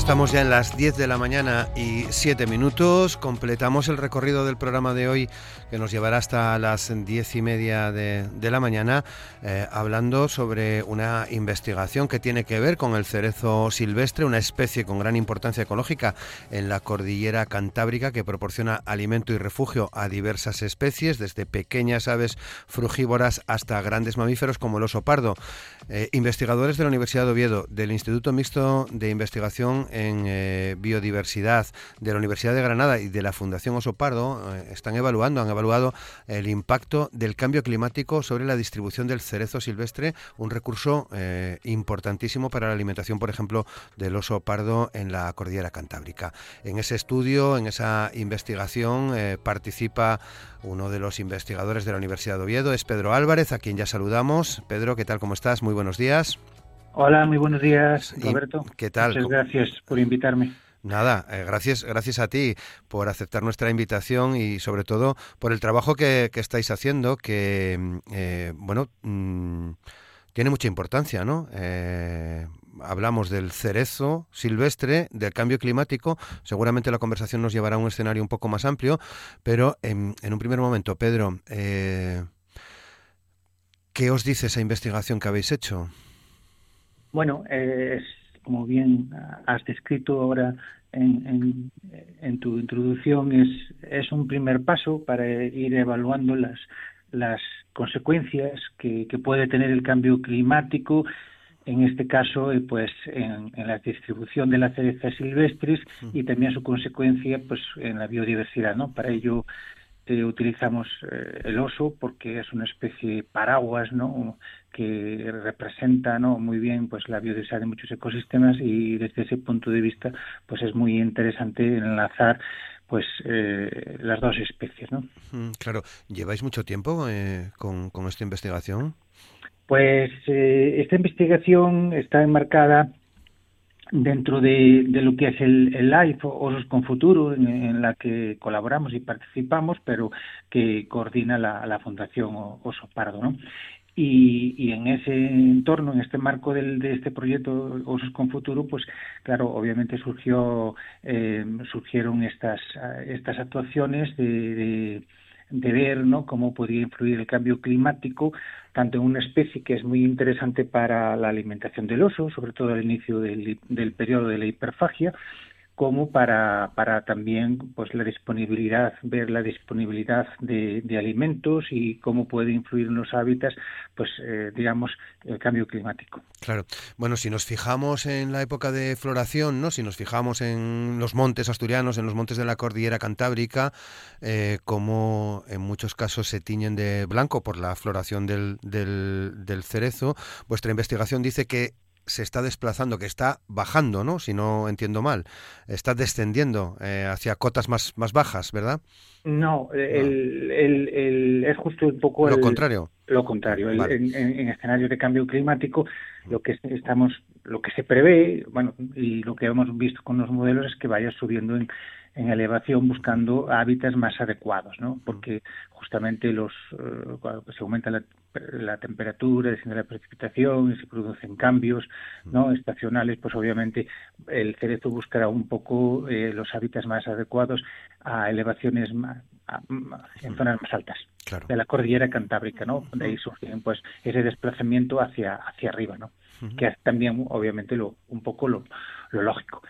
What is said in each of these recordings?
Estamos ya en las 10 de la mañana y 7 minutos. Completamos el recorrido del programa de hoy que nos llevará hasta las diez y media de, la mañana, eh, hablando sobre una investigación que tiene que ver con el cerezo silvestre, una especie con gran importancia ecológica en la cordillera cantábrica que proporciona alimento y refugio a diversas especies, desde pequeñas aves frugívoras hasta grandes mamíferos como el oso pardo. Eh, investigadores de la Universidad de Oviedo, del Instituto Mixto de Investigación en eh, Biodiversidad, de la Universidad de Granada y de la Fundación Oso Pardo están evaluando, han evaluado el impacto del cambio climático sobre la distribución del cerezo silvestre, un recurso eh, importantísimo para la alimentación, por ejemplo, del oso pardo en la cordillera cantábrica. En ese estudio, en esa investigación, eh, participa uno de los investigadores de la Universidad de Oviedo, es Pedro Álvarez, a quien ya saludamos. Pedro, ¿qué tal? ¿Cómo estás? Muy buenos días. Hola, muy buenos días, Roberto. ¿Qué tal? Muchas gracias por invitarme. Nada, eh, gracias, gracias a ti por aceptar nuestra invitación y sobre todo por el trabajo que, estáis haciendo, que mm, eh, bueno mm, tiene mucha importancia, ¿no? Eh, hablamos del cerezo silvestre, del cambio climático. Seguramente la conversación nos llevará a un escenario un poco más amplio, pero en, en un primer momento, Pedro, ¿qué os dice esa investigación que habéis hecho? Bueno, es como bien has descrito ahora en, tu introducción, es, es un primer paso para ir evaluando las, las consecuencias que, puede tener el cambio climático en este caso, eh, pues en, la distribución de las cerezas silvestres y también su consecuencia, pues en la biodiversidad, ¿no? Para ello eh, utilizamos eh, el oso porque es una especie paraguas, ¿no? Que representa ¿no? muy bien pues la biodiversidad de muchos ecosistemas y desde ese punto de vista pues es muy interesante enlazar pues eh, las dos especies ¿no? claro lleváis mucho tiempo eh, con, con, esta investigación pues eh, esta investigación está enmarcada dentro de, de, lo que es el, el LIFE Osos con Futuro, en, la que colaboramos y participamos, pero que coordina la, la Fundación Oso Pardo. ¿no? Y, en ese entorno, en este marco del, de este proyecto Osos con Futuro, pues claro, obviamente surgió, eh, surgieron estas, actuaciones de, ver ¿no? cómo podía influir el cambio climático, tanto en una especie que es muy interesante para la alimentación del oso, sobre todo al inicio del periodo de la hiperfagia, como para, también pues la disponibilidad, ver la disponibilidad de, alimentos y cómo puede influir en los hábitats, pues eh, digamos, el cambio climático. Claro. Bueno, si nos fijamos en la época de floración, ¿no? Si nos fijamos en los montes asturianos, en los montes de la cordillera cantábrica, eh, como en muchos casos se tiñen de blanco por la floración del, del, del cerezo, vuestra investigación dice que se está desplazando, que está bajando, ¿no? Si no entiendo mal, está descendiendo eh, hacia cotas más, más bajas, ¿verdad? No, el, el, es justo un poco lo contrario. Lo contrario. En, en, escenarios de cambio climático, lo que estamos, lo que se prevé, bueno, y lo que hemos visto con los modelos es que vaya subiendo en, en elevación buscando hábitats más adecuados, ¿no? Porque justamente los eh, cuando se aumenta la, la temperatura, desciende la precipitación y se producen cambios, ¿no? Estacionales, pues obviamente el cerezo buscará un poco eh, los hábitats más adecuados a elevaciones más, en zonas más altas de la cordillera cantábrica, ¿no? De ahí surge pues ese desplazamiento hacia hacia arriba, ¿no? Que es también obviamente lo un poco lo, lo lógico.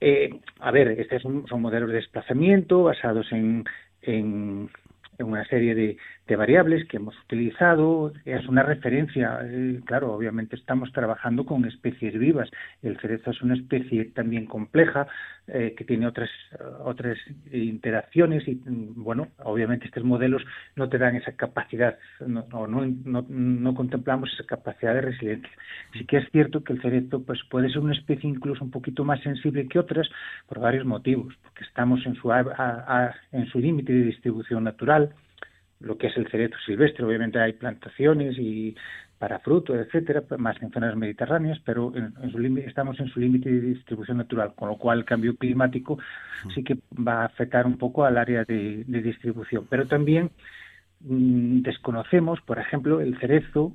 Eh, a ver, estos son, modelos de desplazamiento basados en, en, una serie de, variables que hemos utilizado. Es una referencia, eh, claro, obviamente estamos trabajando con especies vivas. El cerezo es una especie también compleja, eh, que tiene otras otras interacciones y bueno obviamente estos modelos no te dan esa capacidad no no, no, contemplamos esa capacidad de resiliencia sí que es cierto que el cerezo pues puede ser una especie incluso un poquito más sensible que otras por varios motivos porque estamos en su en su límite de distribución natural lo que es el cerezo silvestre. Obviamente hay plantaciones y para fruto, etcétera, más en zonas mediterráneas, pero en, su estamos en su límite de distribución natural, con lo cual el cambio climático sí que va a afectar un poco al área de, distribución. Pero también mm, desconocemos, por ejemplo, el cerezo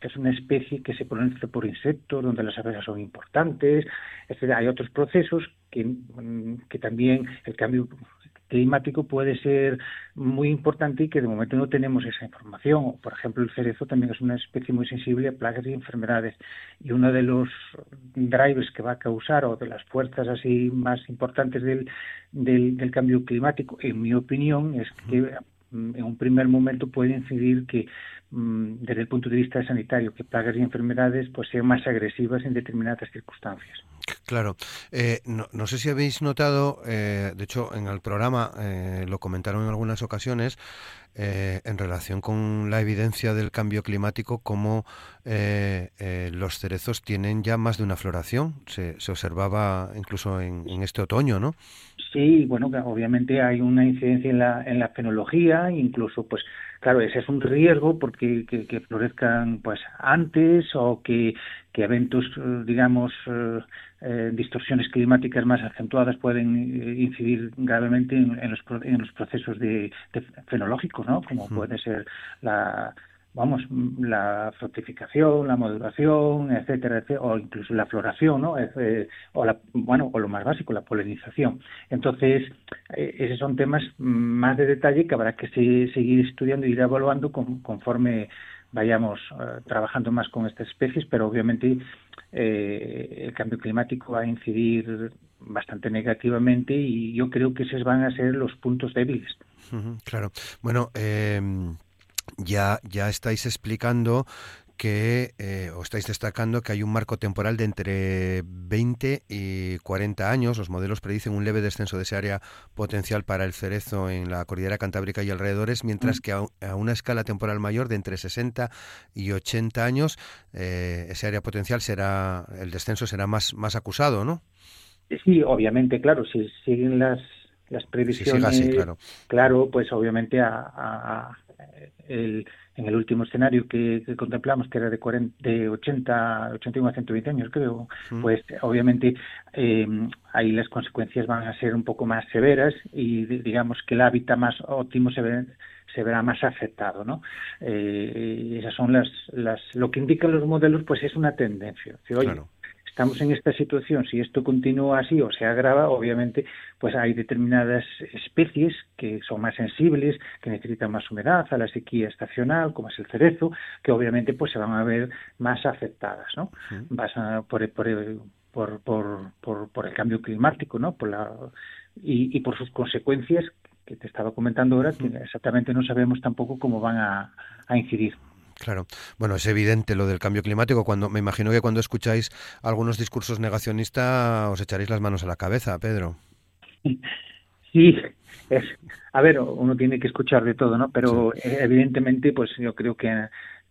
es una especie que se produce por insectos, donde las abejas son importantes, etcétera. Hay otros procesos que, mm, que también el cambio climático puede ser muy importante y que de momento no tenemos esa información. Por ejemplo, el cerezo también es una especie muy sensible a plagas y enfermedades y uno de los drivers que va a causar o de las fuerzas así más importantes del, del, cambio climático, en mi opinión, es que mm, en un primer momento puede incidir que mm, desde el punto de vista sanitario que plagas y enfermedades pues sean más agresivas en determinadas circunstancias. Claro. Eh, no, sé si habéis notado, eh, de hecho en el programa eh, lo comentaron en algunas ocasiones, en relación con la evidencia del cambio climático, cómo los cerezos tienen ya más de una floración. Se, observaba incluso en, este otoño, ¿no? Sí, bueno, obviamente hay una incidencia en la, en la fenología, incluso pues claro, ese es un riesgo porque que, florezcan pues antes o que, que eventos, eh, digamos, eh, eh, distorsiones climáticas más acentuadas pueden incidir gravemente en, los, en los procesos de, fenológicos, ¿no? Como puede ser la vamos, la fructificación, la maduración, etcétera, etcétera, o incluso la floración, ¿no? Eh, o la, bueno, o lo más básico, la polinización. Entonces, eh, esos son temas más de detalle que habrá que seguir estudiando y ir evaluando conforme vayamos eh, trabajando más con estas especies, pero obviamente el cambio climático va a incidir bastante negativamente y yo creo que esos van a ser los puntos débiles. claro. Bueno, eh ya, ya estáis explicando que, eh, o estáis destacando que hay un marco temporal de entre 20 y 40 años. Los modelos predicen un leve descenso de ese área potencial para el cerezo en la cordillera cantábrica y alrededores, mientras mm. que a, una escala temporal mayor de entre 60 y 80 años, eh, ese área potencial será, el descenso será más, más acusado, ¿no? Sí, obviamente, claro, si siguen las, las previsiones, claro. claro. pues obviamente a, el, en el último escenario que, contemplamos, que era de, 40, de 80, 81 a 120 años, creo, pues obviamente eh, ahí las consecuencias van a ser un poco más severas y digamos que el hábitat más óptimo se ve se verá más afectado, ¿no? Eh, esas son las, las, lo que indican los modelos, pues es una tendencia. oye, estamos en esta situación, si esto continúa así o se agrava, obviamente, pues hay determinadas especies que son más sensibles, que necesitan más humedad a la sequía estacional, como es el cerezo, que obviamente pues se van a ver más afectadas, ¿no? por, por, por, por, el cambio climático, ¿no? Por la, y, y por sus consecuencias que te estaba comentando ahora, que exactamente no sabemos tampoco cómo van a incidir. Claro. Bueno, es evidente lo del cambio climático. Cuando me imagino que cuando escucháis algunos discursos negacionistas os echaréis las manos a la cabeza, Pedro. Sí, es, a ver, uno tiene que escuchar de todo, ¿no? Pero evidentemente, pues yo creo que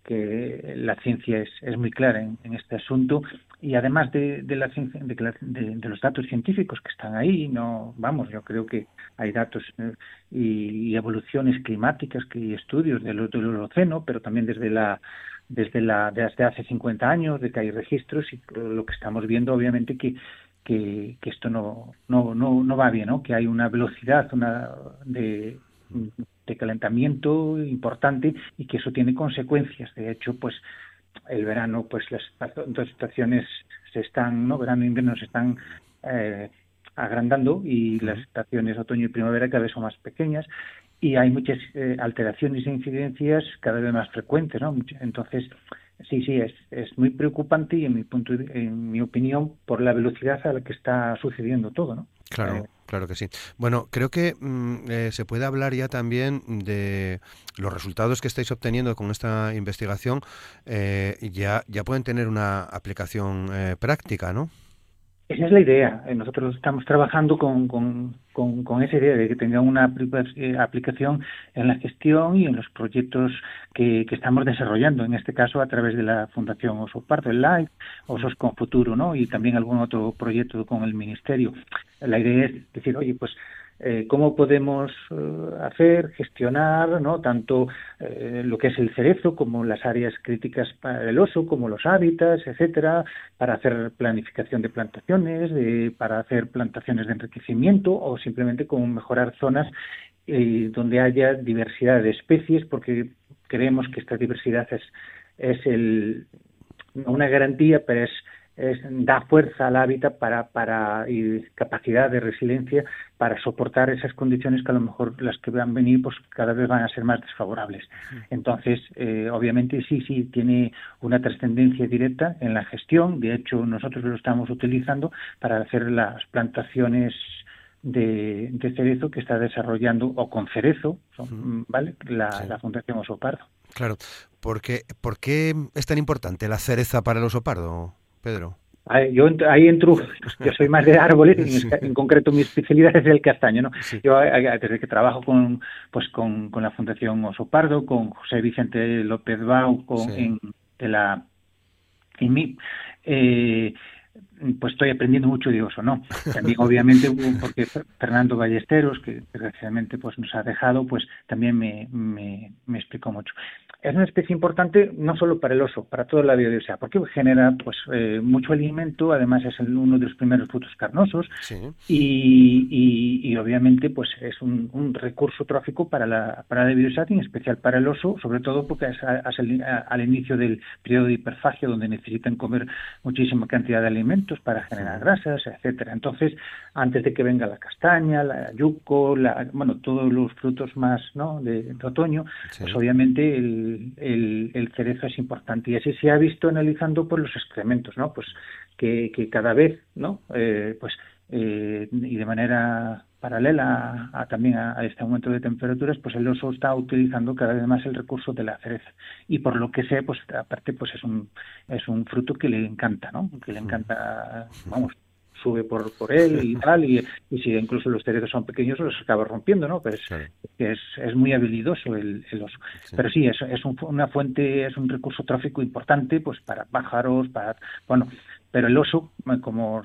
que la ciencia es, es muy clara en, este asunto. Y además de, de la ciencia, de, los datos científicos que están ahí no vamos yo creo que hay datos eh, y, evoluciones climáticas que y estudios del, del océano pero también desde la desde la desde hace 50 años de que hay registros y lo que estamos viendo obviamente que que, que esto no, no no no va bien no que hay una velocidad una de de calentamiento importante y que eso tiene consecuencias. De hecho, pues el verano, pues las dos estaciones se están, ¿no? Verano e invierno se están eh, agrandando y las estaciones otoño y primavera cada vez son más pequeñas y hay muchas eh, alteraciones e incidencias cada vez más frecuentes, ¿no? Entonces, sí, sí, es, es muy preocupante y en mi punto, en mi opinión, por la velocidad a la que está sucediendo todo, ¿no? Claro. Eh, claro que sí. Bueno, creo que mm, eh, se puede hablar ya también de los resultados que estáis obteniendo con esta investigación. Eh, ya, ya pueden tener una aplicación práctica, ¿no? Esa es la idea. Eh, nosotros estamos trabajando con, con, esa idea de que tenga una eh, aplicación en la gestión y en los proyectos que, estamos desarrollando, en este caso a través de la Fundación Oso Parto, el Live, Osos con Futuro, ¿no? Y también algún otro proyecto con el Ministerio. La idea es decir, oye, pues eh, cómo podemos eh, hacer, gestionar, ¿no? Tanto eh, lo que es el cerezo como las áreas críticas para el oso, como los hábitats, etcétera, para hacer planificación de plantaciones, de, para hacer plantaciones de enriquecimiento o simplemente cómo mejorar zonas donde haya diversidad de especies, porque creemos que esta diversidad es, es el, una garantía, pero es da fuerza al hábitat para, para, y capacidad de resiliencia para soportar esas condiciones que a lo mejor las que van a venir pues cada vez van a ser más desfavorables. Entonces, eh, obviamente sí, sí, tiene una trascendencia directa en la gestión. De hecho, nosotros lo estamos utilizando para hacer las plantaciones de, de cerezo que está desarrollando, o con cerezo, ¿vale? La, la Fundación Oso Pardo. Claro. ¿Por qué, ¿Por qué es tan importante la cereza para el oso pardo? Pedro? Yo ahí entro, yo soy más de árboles, en, en concreto mi especialidad es el castaño, ¿no? Yo desde que trabajo con, pues con, con la Fundación Oso Pardo, con José Vicente López Bau, con, en, de la mí eh, pues estoy aprendiendo mucho de oso, ¿no? También obviamente porque Fernando Ballesteros, que desgraciadamente pues nos ha dejado, pues también me, me, me explicó mucho. Es una especie importante no solo para el oso, para toda la biodiversidad, porque genera pues eh, mucho alimento, además es uno de los primeros frutos carnosos y, y, obviamente pues es un, recurso trófico para la, para la biodiversidad y en especial para el oso, sobre todo porque es, al inicio del periodo de hiperfagia donde necesitan comer muchísima cantidad de alimentos para generar grasas, etcétera. Entonces, antes de que venga la castaña, la yuco, la, bueno, todos los frutos más ¿no? de, otoño, pues obviamente el el, cerezo es importante y así se ha visto analizando por los excrementos, ¿no? Pues que, cada vez, ¿no? Eh, pues eh, y de manera paralela a, también a, este aumento de temperaturas, pues el oso está utilizando cada vez más el recurso de la cereza y por lo que sé, pues aparte, pues es un es un fruto que le encanta, ¿no? Que le encanta, vamos, sube por, por él y tal, y, si incluso los cerezos son pequeños, los acaba rompiendo, ¿no? Pero es, es, muy habilidoso el, oso. Pero sí, es, es una fuente, es un recurso tráfico importante, pues para pájaros, para, bueno, pero el oso como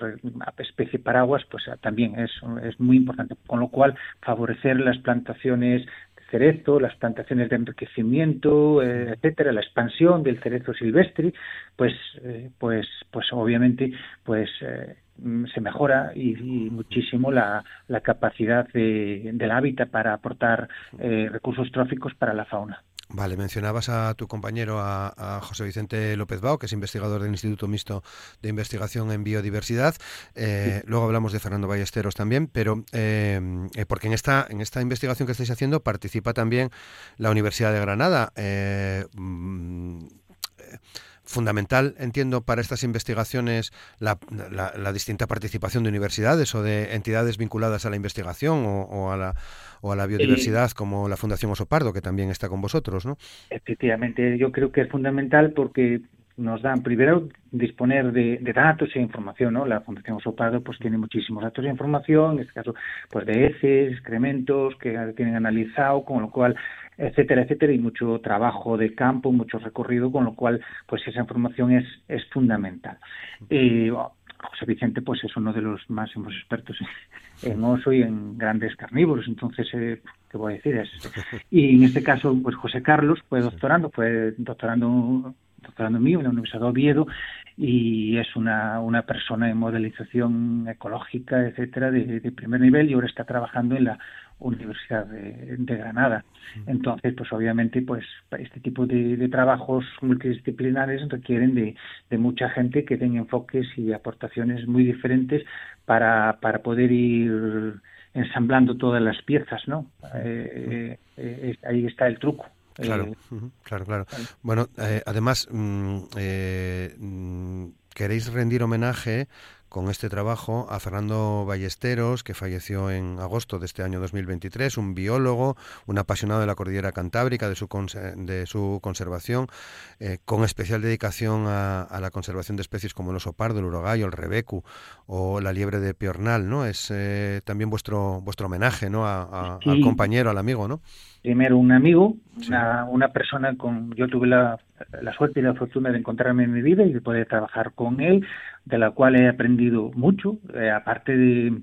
especie paraguas pues también es, es muy importante con lo cual favorecer las plantaciones cerezo, las plantaciones de enriquecimiento, eh, etcétera, la expansión del cerezo silvestre, pues, eh, pues, pues obviamente, pues eh, Mm, se mejora y, muchísimo la, la capacidad de, del hábitat para aportar eh, recursos tróficos para la fauna. Vale, mencionabas a tu compañero, a, José Vicente López Bao, que es investigador del Instituto Mixto de Investigación en Biodiversidad. Eh, luego hablamos de Fernando Ballesteros también, pero eh, porque en esta, en esta investigación que estáis haciendo participa también la Universidad de Granada. Mm, fundamental, entiendo, para estas investigaciones la, la, distinta participación de universidades o de entidades vinculadas a la investigación o, a, la, o a la biodiversidad, como la Fundación Osopardo, que también está con vosotros, ¿no? Efectivamente, yo creo que es fundamental porque nos dan primero disponer de, datos e información, ¿no? La Fundación Osopardo pues tiene muchísimos datos e información, en este caso pues de heces, excrementos que tienen analizado, con lo cual etcétera, etcétera, y mucho trabajo de campo, mucho recorrido, con lo cual, pues esa información es, es fundamental. Eh, José Vicente, pues es uno de los máximos expertos en, oso y en grandes carnívoros, entonces, eh, ¿qué voy a decir? Es, y en este caso, pues José Carlos fue doctorando, fue doctorando doctorando mío en la Universidad de Oviedo y es una, una persona en modelización ecológica, etcétera, de, de primer nivel y ahora está trabajando en la Universidad de, Granada. Entonces, pues obviamente, pues este tipo de, trabajos multidisciplinares requieren de, mucha gente que tenga enfoques y aportaciones muy diferentes para, para poder ir ensamblando todas las piezas, ¿no? Eh, eh, eh, ahí está el truco. Claro, claro, claro. Bueno, además, mm, mm, queréis rendir homenaje con este trabajo a Fernando Ballesteros, que falleció en agosto de este año 2023, un biólogo, un apasionado de la cordillera cantábrica, de su, de su conservación, eh, con especial dedicación a, la conservación de especies como el oso pardo, el urogallo, el rebecu o la liebre de piornal, ¿no? Es eh, también vuestro vuestro homenaje, ¿no? al compañero, al amigo, ¿no? Primero un amigo, una, una persona con... Yo tuve la, la suerte y la fortuna de encontrarme en mi vida y de poder trabajar con él, de la cual he aprendido mucho, eh, aparte de,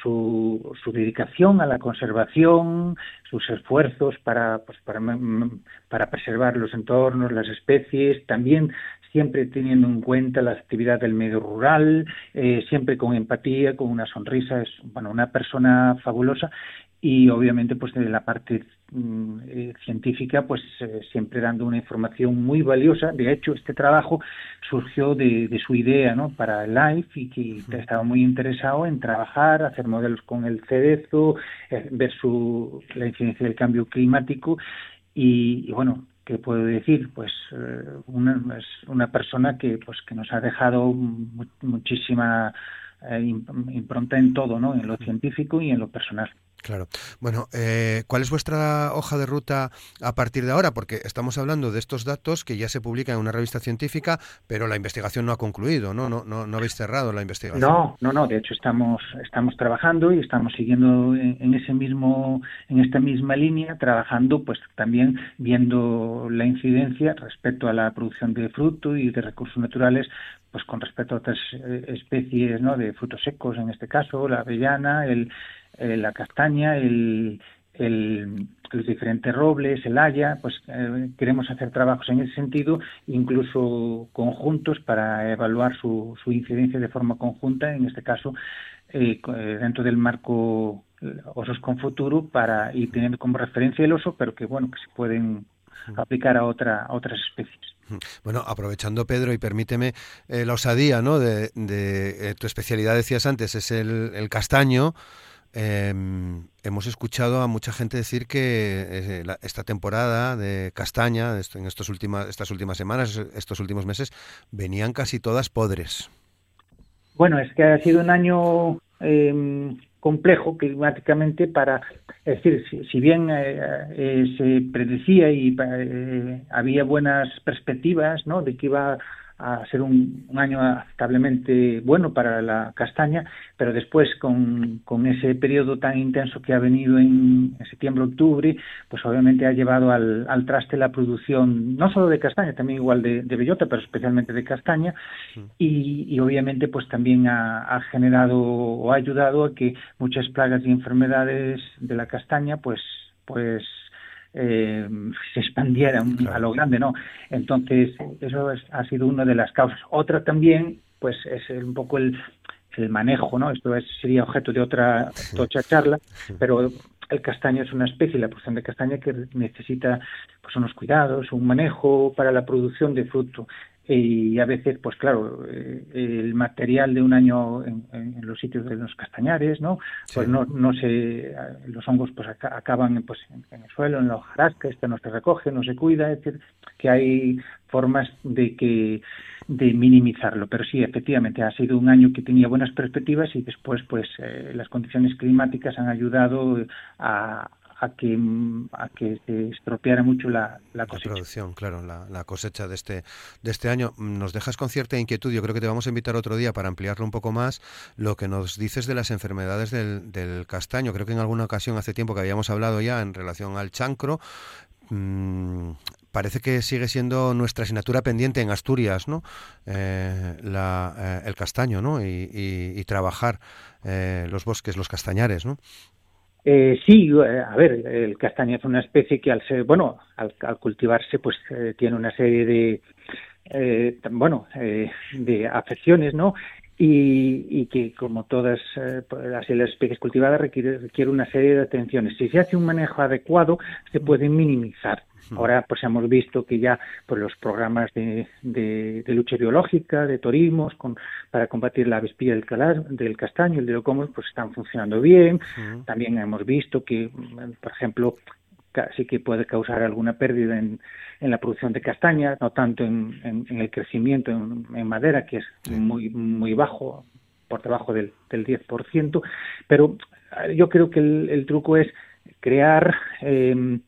su, su, dedicación a la conservación, sus esfuerzos para, pues, para, para preservar los entornos, las especies, también siempre teniendo en cuenta la actividad del medio rural, eh, siempre con empatía, con una sonrisa, es bueno, una persona fabulosa y obviamente pues de la parte científica pues eh, siempre dando una información muy valiosa. De hecho este trabajo surgió de, su idea ¿no? para LIFE y que estaba muy interesado en trabajar hacer modelos con el cerezo eh, ver su la incidencia del cambio climático. Y, bueno qué puedo decir pues una, es una persona que pues que nos ha dejado muchísima impronta en todo no en lo científico y en lo personal Claro. Bueno, eh, ¿cuál es vuestra hoja de ruta a partir de ahora? Porque estamos hablando de estos datos que ya se publican en una revista científica, pero la investigación no ha concluido, ¿no? No, no, no habéis cerrado la investigación. No, no, no. De hecho, estamos estamos trabajando y estamos siguiendo en, ese mismo en esta misma línea, trabajando, pues también viendo la incidencia respecto a la producción de fruto y de recursos naturales pues con respecto a otras eh, especies ¿no? de frutos secos, en este caso, la avellana, el, eh, la castaña, el, el, los diferentes robles, el haya, pues eh, queremos hacer trabajos en ese sentido, incluso conjuntos para evaluar su, su incidencia de forma conjunta, en este caso eh, dentro del marco osos con futuro para ir teniendo como referencia el oso, pero que bueno que se pueden aplicar a otra a otras especies. Bueno, aprovechando Pedro y permíteme la osadía, ¿no? De, de tu especialidad decías antes es el, el castaño. Em, hemos escuchado a mucha gente decir que eh, esta temporada de castaña, en estos últimas, estas últimas semanas, estos últimos meses, venían casi todas podres. Bueno, es que ha sido un año em, complejo climáticamente para, es decir, si, bien eh, eh, se predecía y había buenas perspectivas, ¿no? De que iba a ser un, año aceptablemente bueno para la castaña, pero después con, con ese periodo tan intenso que ha venido en, septiembre-octubre, pues obviamente ha llevado al, al, traste la producción no solo de castaña, también igual de, bellota, pero especialmente de castaña, y, y obviamente pues también ha, ha, generado o ha ayudado a que muchas plagas y enfermedades de la castaña pues pues eh, se expandiera a lo grande, ¿no? Entonces, eso ha sido una de las causas. Otra también, pues, es un poco el, el manejo, ¿no? Esto sería objeto de otra, otra charla, pero el castaño es una especie, la producción de castaña que necesita pues unos cuidados, un manejo para la producción de fruto y a veces, pues claro, eh, el material de un año en, los sitios de los castañares, ¿no? Pues no, no se, los hongos pues acaban pues en, el suelo, en la hojarasca, este no se recoge, no se cuida, es decir, que hay formas de que de minimizarlo, pero sí, efectivamente ha sido un año que tenía buenas perspectivas y después, pues, eh, las condiciones climáticas han ayudado a, a que, a que se estropeara mucho la, la cosecha. La producción, claro, la, cosecha de este, de este año. Nos dejas con cierta inquietud, yo creo que te vamos a invitar otro día para ampliarlo un poco más, lo que nos dices de las enfermedades del, del castaño. Creo que en alguna ocasión hace tiempo que habíamos hablado ya en relación al chancro, mm, parece que sigue siendo nuestra asignatura pendiente en Asturias, ¿no? Eh, la, eh, el castaño, ¿no? Y, y, trabajar eh, los bosques, los castañares, ¿no? Eh, sí, eh, a ver, el castaño es una especie que al ser, bueno, al, cultivarse, pues eh, tiene una serie de, eh, bueno, de afecciones, ¿no? Y, y, que como todas las especies cultivadas requiere, requiere una serie de atenciones. Si se hace un manejo adecuado, se pueden minimizar. Ahora pues hemos visto que ya pues, los programas de, de, lucha biológica, de torismos, con, para combatir la avespilla del, calar, del castaño, el de locomos, pues están funcionando bien. También hemos visto que, por ejemplo, sí que puede causar alguna pérdida en, en la producción de castaña, no tanto en, en, el crecimiento en, madera, que es muy, muy bajo, por debajo del, del 10%, pero eh, yo creo que el, el truco es crear eh,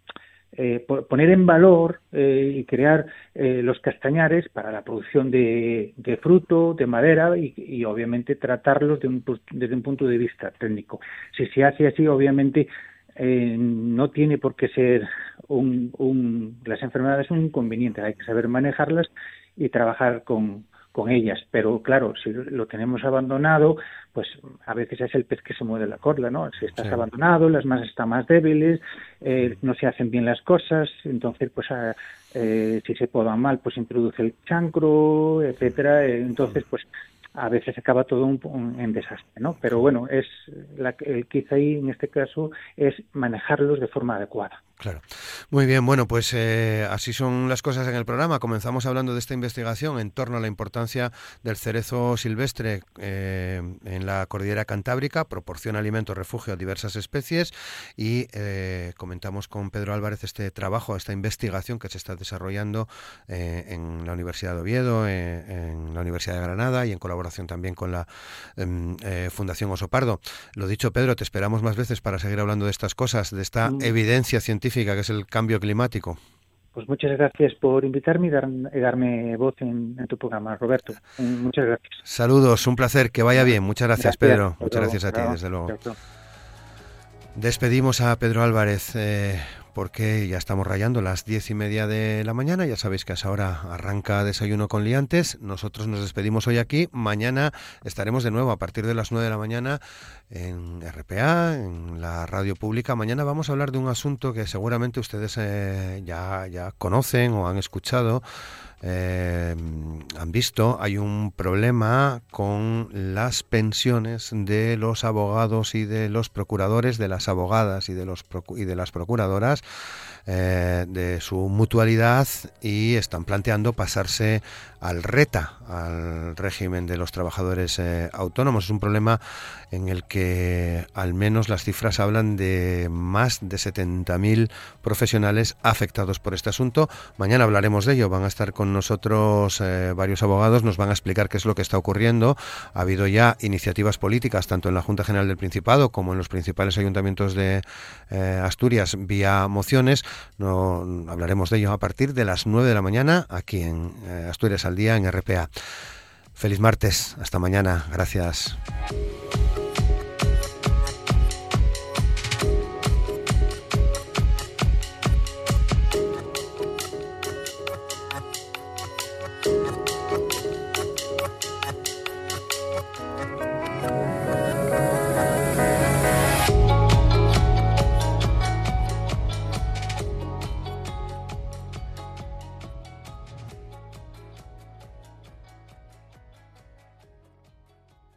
eh, poner en valor eh, y crear eh, los castañares para la producción de, fruto, de madera y, obviamente tratarlos desde un punto de vista técnico. Si se hace así, obviamente no tiene por qué ser un, las enfermedades un inconveniente, hay que saber manejarlas y trabajar con, con ellas. Pero claro, si lo tenemos abandonado, pues a veces es el pez que se mueve la corda, ¿no? Si estás abandonado, las masas están más débiles, eh, no se hacen bien las cosas, entonces pues eh, si se podan mal, pues introduce el chancro, etcétera, entonces pues a veces acaba todo un, en desastre, ¿no? Pero bueno, es la, el quizá ahí en este caso es manejarlos de forma adecuada. Claro. Muy bien, bueno, pues eh, así son las cosas en el programa. Comenzamos hablando de esta investigación en torno a la importancia del cerezo silvestre eh, en la cordillera cantábrica, proporciona alimento, refugio a diversas especies y eh, comentamos con Pedro Álvarez este trabajo, esta investigación que se está desarrollando en la Universidad de Oviedo, en la Universidad de Granada y en colaboración también con la em, Fundación Osopardo. Lo dicho, Pedro, te esperamos más veces para seguir hablando de estas cosas, de esta mm. evidencia científica que es el cambio climático. Pues muchas gracias por invitarme y, darme voz en, tu programa, Roberto. Muchas gracias. Saludos, un placer, que vaya bien. Muchas gracias, Pedro. Muchas gracias a ti, desde luego. Despedimos a Pedro Álvarez. Eh, porque ya estamos rayando las diez y media de la mañana. Ya sabéis que a esa hora arranca desayuno con liantes. Nosotros nos despedimos hoy aquí. Mañana estaremos de nuevo a partir de las nueve de la mañana en RPA, en la radio pública. Mañana vamos a hablar de un asunto que seguramente ustedes eh, ya, ya conocen o han escuchado eh, han visto, hay un problema con las pensiones de los abogados y de los procuradores, de las abogadas y de, los y de las procuradoras, eh, de su mutualidad y están planteando pasarse al RETA, al régimen de los trabajadores eh, autónomos. Es un problema en el que al menos las cifras hablan de más de 70.000 profesionales afectados por este asunto. Mañana hablaremos de ello. Van a estar con nosotros eh, varios abogados, nos van a explicar qué es lo que está ocurriendo. Ha habido ya iniciativas políticas, tanto en la Junta General del Principado como en los principales ayuntamientos de Asturias, vía mociones. No, hablaremos de ello a partir de las 9 de la mañana aquí en Asturias al día en RPA. Feliz martes, hasta mañana, gracias.